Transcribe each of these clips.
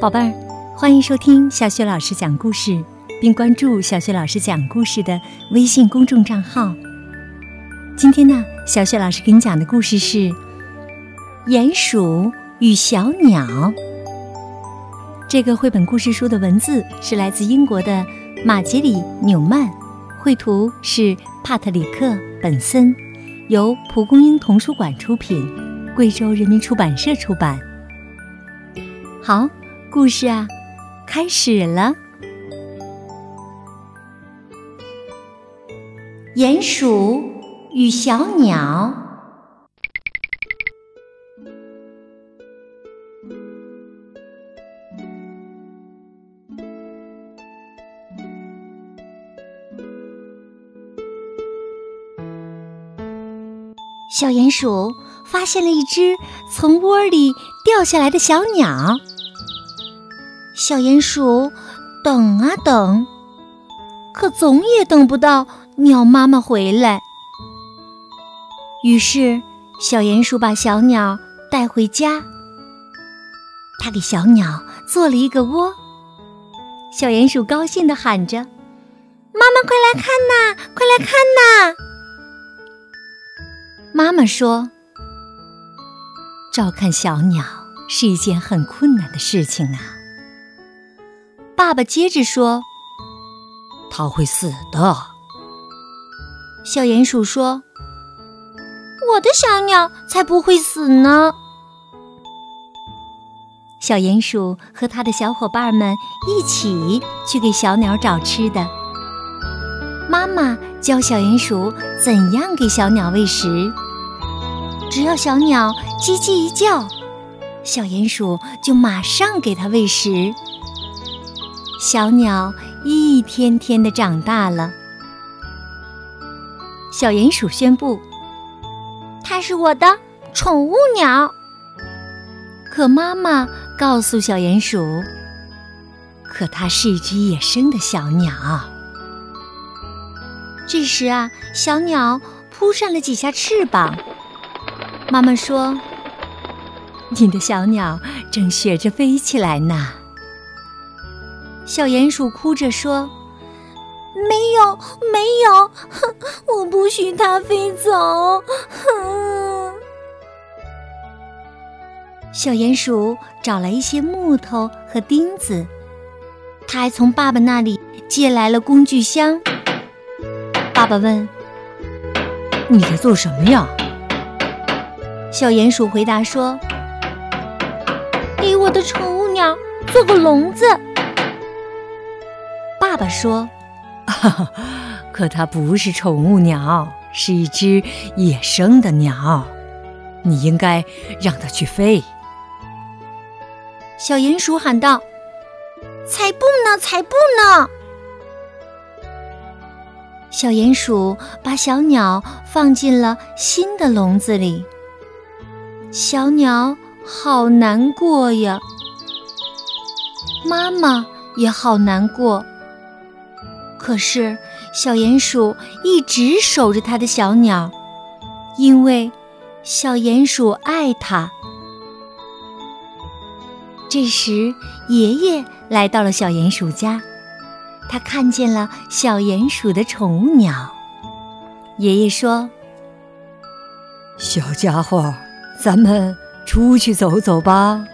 宝贝儿，欢迎收听小雪老师讲故事，并关注小雪老师讲故事的微信公众账号。今天呢，小雪老师给你讲的故事是《鼹鼠与小鸟》。这个绘本故事书的文字是来自英国的马杰里·纽曼，绘图是帕特里克·本森，由蒲公英童书馆出品，贵州人民出版社出版。好，故事啊，开始了。鼹鼠与小鸟。小鼹鼠发现了一只从窝里掉下来的小鸟。小鼹鼠等啊等，可总也等不到鸟妈妈回来。于是，小鼹鼠把小鸟带回家。他给小鸟做了一个窝。小鼹鼠高兴地喊着：“妈妈，快来看呐！快来看呐！”妈妈说：“照看小鸟是一件很困难的事情啊。”爸爸接着说：“他会死的。”小鼹鼠说：“我的小鸟才不会死呢。”小鼹鼠和他的小伙伴们一起去给小鸟找吃的。妈妈教小鼹鼠怎样给小鸟喂食。只要小鸟叽叽一叫，小鼹鼠就马上给它喂食。小鸟一天天的长大了。小鼹鼠宣布：“它是我的宠物鸟。”可妈妈告诉小鼹鼠：“可它是一只野生的小鸟。”这时啊，小鸟扑扇了几下翅膀。妈妈说：“你的小鸟正学着飞起来呢。”小鼹鼠哭着说：“没有，没有，哼，我不许它飞走。”哼。小鼹鼠找来一些木头和钉子，他还从爸爸那里借来了工具箱。爸爸问：“你在做什么呀？”小鼹鼠回答说：“给我的宠物鸟做个笼子。”爸爸说：“，可它不是宠物鸟，是一只野生的鸟，你应该让它去飞。”小鼹鼠喊道：“才不呢，才不呢！”小鼹鼠把小鸟放进了新的笼子里。小鸟好难过呀，妈妈也好难过。可是小鼹鼠一直守着它的小鸟，因为小鼹鼠爱它。这时，爷爷来到了小鼹鼠家，他看见了小鼹鼠的宠物鸟。爷爷说：“小家伙。”咱们出去走走吧。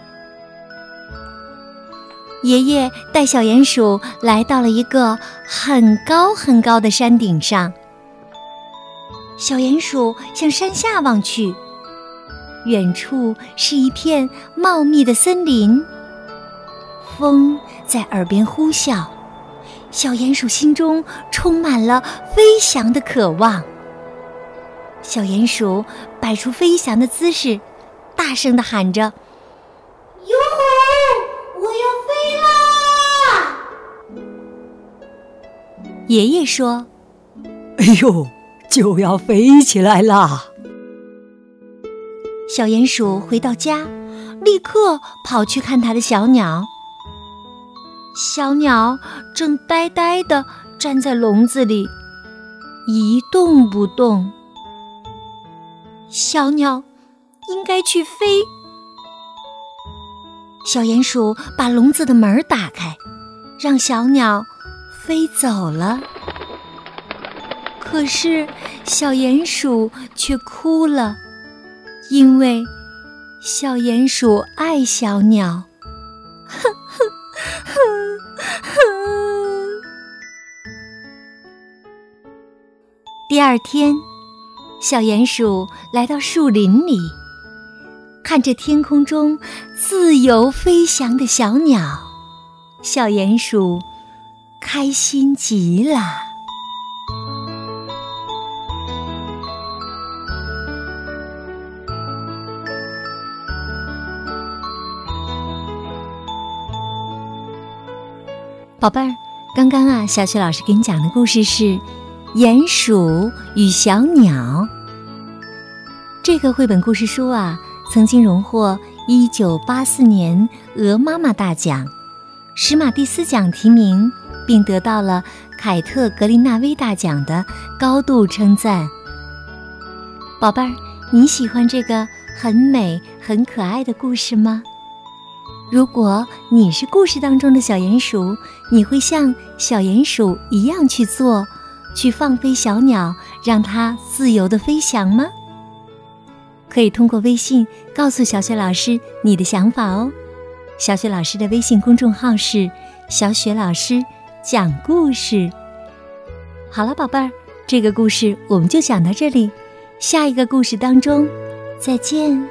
爷爷带小鼹鼠来到了一个很高很高的山顶上。小鼹鼠向山下望去，远处是一片茂密的森林。风在耳边呼啸，小鼹鼠心中充满了飞翔的渴望。小鼹鼠摆出飞翔的姿势，大声的喊着：“爷爷说：“哎呦，就要飞起来啦！”小鼹鼠回到家，立刻跑去看它的小鸟。小鸟正呆呆的站在笼子里，一动不动。小鸟应该去飞。小鼹鼠把笼子的门打开，让小鸟飞走了。可是小鼹鼠却哭了，因为小鼹鼠爱小鸟。第二天，小鼹鼠来到树林里。看着天空中自由飞翔的小鸟，小鼹鼠开心极了。宝贝儿，刚刚啊，小雪老师给你讲的故事是《鼹鼠与小鸟》。这个绘本故事书啊。曾经荣获一九八四年鹅妈妈大奖、史马蒂斯奖提名，并得到了凯特格林纳威大奖的高度称赞。宝贝儿，你喜欢这个很美、很可爱的故事吗？如果你是故事当中的小鼹鼠，你会像小鼹鼠一样去做，去放飞小鸟，让它自由的飞翔吗？可以通过微信告诉小雪老师你的想法哦。小雪老师的微信公众号是“小雪老师讲故事”。好了，宝贝儿，这个故事我们就讲到这里，下一个故事当中再见。